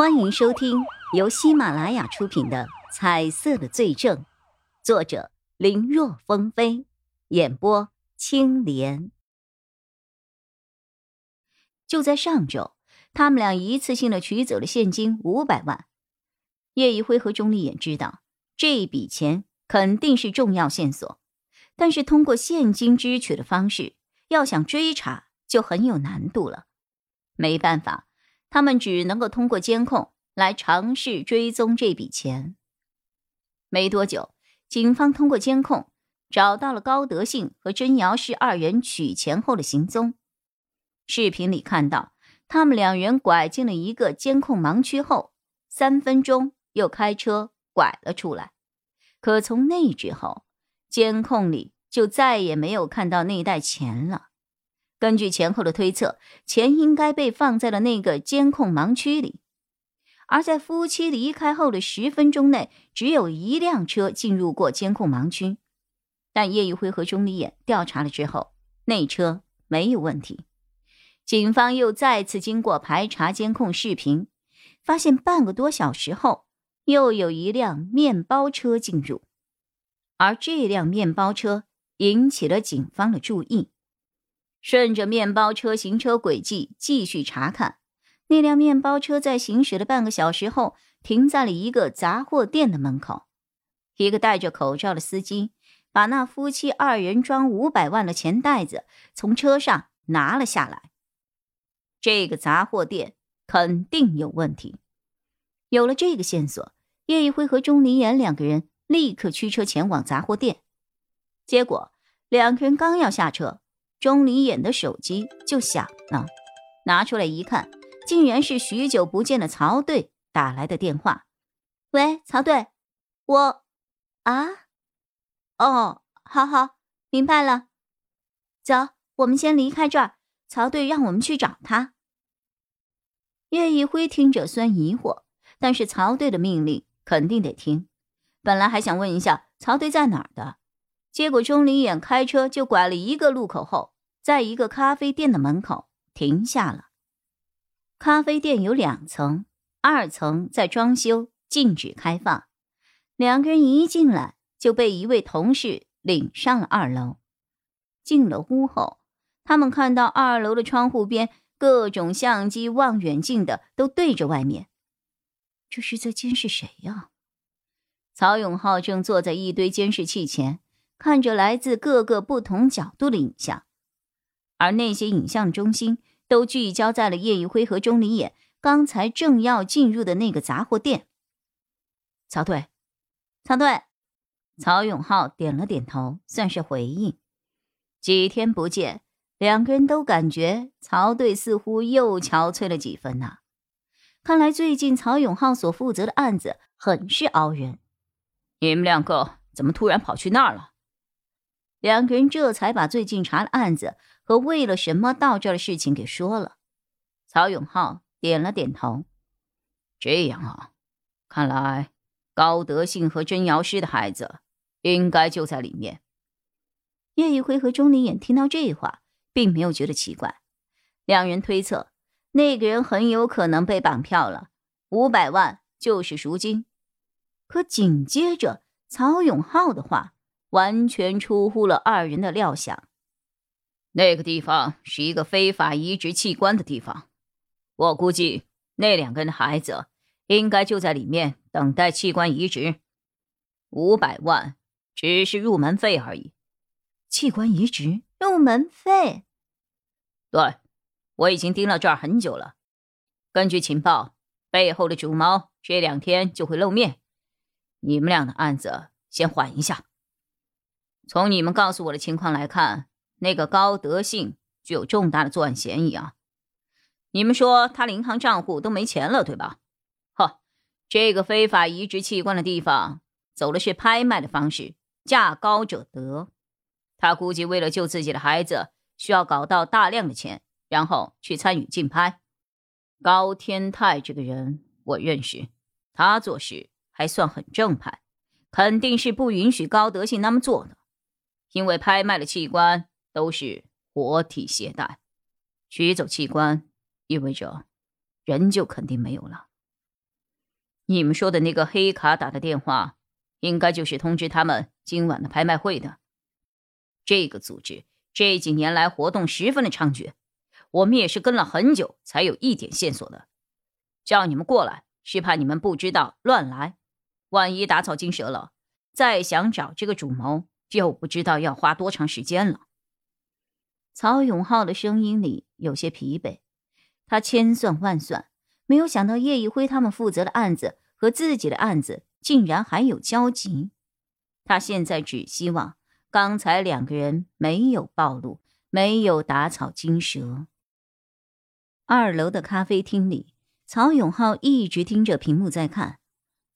欢迎收听由喜马拉雅出品的《彩色的罪证》，作者林若风飞，演播青莲。就在上周，他们俩一次性的取走了现金五百万。叶一辉和钟丽眼知道这笔钱肯定是重要线索，但是通过现金支取的方式，要想追查就很有难度了。没办法。他们只能够通过监控来尝试追踪这笔钱。没多久，警方通过监控找到了高德信和甄瑶氏二人取钱后的行踪。视频里看到，他们两人拐进了一个监控盲区后，三分钟又开车拐了出来。可从那之后，监控里就再也没有看到那袋钱了。根据前后的推测，钱应该被放在了那个监控盲区里。而在夫妻离开后的十分钟内，只有一辆车进入过监控盲区。但叶一辉和钟离眼调查了之后，那车没有问题。警方又再次经过排查监控视频，发现半个多小时后，又有一辆面包车进入，而这辆面包车引起了警方的注意。顺着面包车行车轨迹继续查看，那辆面包车在行驶了半个小时后，停在了一个杂货店的门口。一个戴着口罩的司机把那夫妻二人装五百万的钱袋子从车上拿了下来。这个杂货店肯定有问题。有了这个线索，叶一辉和钟离言两个人立刻驱车前往杂货店。结果，两个人刚要下车。钟离眼的手机就响了，拿出来一看，竟然是许久不见的曹队打来的电话。喂，曹队，我，啊，哦，好好，明白了。走，我们先离开这儿。曹队让我们去找他。叶一辉听着虽疑惑，但是曹队的命令肯定得听。本来还想问一下曹队在哪儿的。结果钟离眼开车就拐了一个路口后，在一个咖啡店的门口停下了。咖啡店有两层，二层在装修，禁止开放。两个人一进来就被一位同事领上了二楼。进了屋后，他们看到二楼的窗户边各种相机、望远镜的都对着外面，这是在监视谁呀？曹永浩正坐在一堆监视器前。看着来自各个不同角度的影像，而那些影像中心都聚焦在了叶一辉和钟离眼刚才正要进入的那个杂货店。曹队，曹队，曹永浩点了点头，算是回应。几天不见，两个人都感觉曹队似乎又憔悴了几分呐。看来最近曹永浩所负责的案子很是熬人。你们两个怎么突然跑去那儿了？两个人这才把最近查的案子和为了什么到这儿的事情给说了。曹永浩点了点头。这样啊，看来高德信和甄瑶师的孩子应该就在里面。叶一辉和钟离眼听到这话，并没有觉得奇怪。两人推测，那个人很有可能被绑票了，五百万就是赎金。可紧接着，曹永浩的话。完全出乎了二人的料想。那个地方是一个非法移植器官的地方，我估计那两个人的孩子应该就在里面等待器官移植。五百万只是入门费而已。器官移植入门费？对，我已经盯了这儿很久了。根据情报，背后的主谋这两天就会露面。你们俩的案子先缓一下。从你们告诉我的情况来看，那个高德信具有重大的作案嫌疑啊！你们说他银行账户都没钱了，对吧？呵，这个非法移植器官的地方走的是拍卖的方式，价高者得。他估计为了救自己的孩子，需要搞到大量的钱，然后去参与竞拍。高天泰这个人我认识，他做事还算很正派，肯定是不允许高德信那么做的。因为拍卖的器官都是活体携带，取走器官意味着人就肯定没有了。你们说的那个黑卡打的电话，应该就是通知他们今晚的拍卖会的。这个组织这几年来活动十分的猖獗，我们也是跟了很久才有一点线索的。叫你们过来，是怕你们不知道乱来，万一打草惊蛇了，再想找这个主谋，就不知道要花多长时间了。曹永浩的声音里有些疲惫，他千算万算，没有想到叶一辉他们负责的案子和自己的案子竟然还有交集。他现在只希望刚才两个人没有暴露，没有打草惊蛇。二楼的咖啡厅里。曹永浩一直盯着屏幕在看，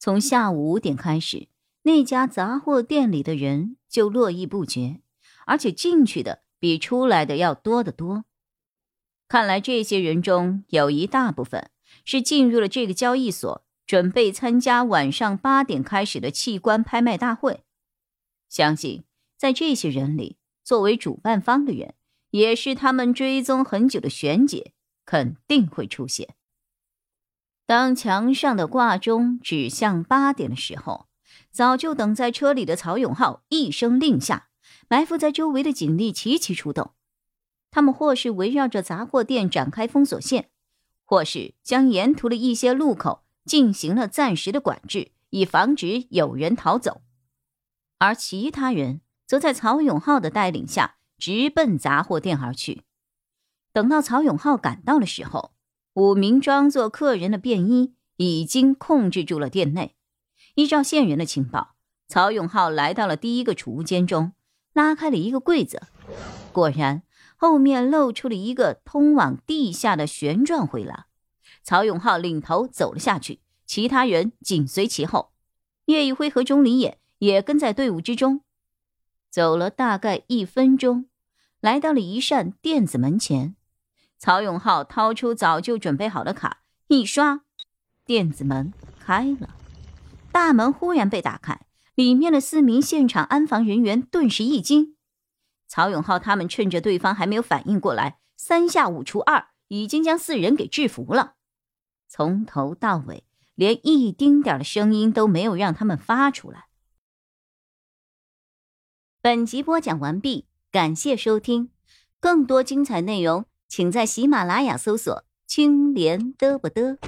从下午五点开始，那家杂货店里的人就络绎不绝，而且进去的比出来的要多得多。看来这些人中有一大部分是进入了这个交易所，准备参加晚上八点开始的器官拍卖大会。相信在这些人里，作为主办方的人，也是他们追踪很久的玄姐，肯定会出现。当墙上的挂钟指向八点的时候，早就等在车里的曹永浩一声令下，埋伏在周围的警力齐齐出动。他们或是围绕着杂货店展开封锁线，或是将沿途的一些路口进行了暂时的管制，以防止有人逃走。而其他人则在曹永浩的带领下直奔杂货店而去。等到曹永浩赶到的时候，五名装作客人的便衣已经控制住了店内。依照线人的情报，曹永浩来到了第一个储物间中，拉开了一个柜子，果然后面露出了一个通往地下的旋转回廊。曹永浩领头走了下去，其他人紧随其后。叶一辉和钟离野也跟在队伍之中。走了大概一分钟，来到了一扇电子门前。曹永浩掏出早就准备好的卡，一刷，电子门开了，大门忽然被打开，里面的四名现场安防人员顿时一惊。曹永浩他们趁着对方还没有反应过来，三下五除二，已经将四人给制服了。从头到尾，连一丁点的声音都没有让他们发出来。本集播讲完毕，感谢收听，更多精彩内容。请在喜马拉雅搜索“青莲嘚不嘚”。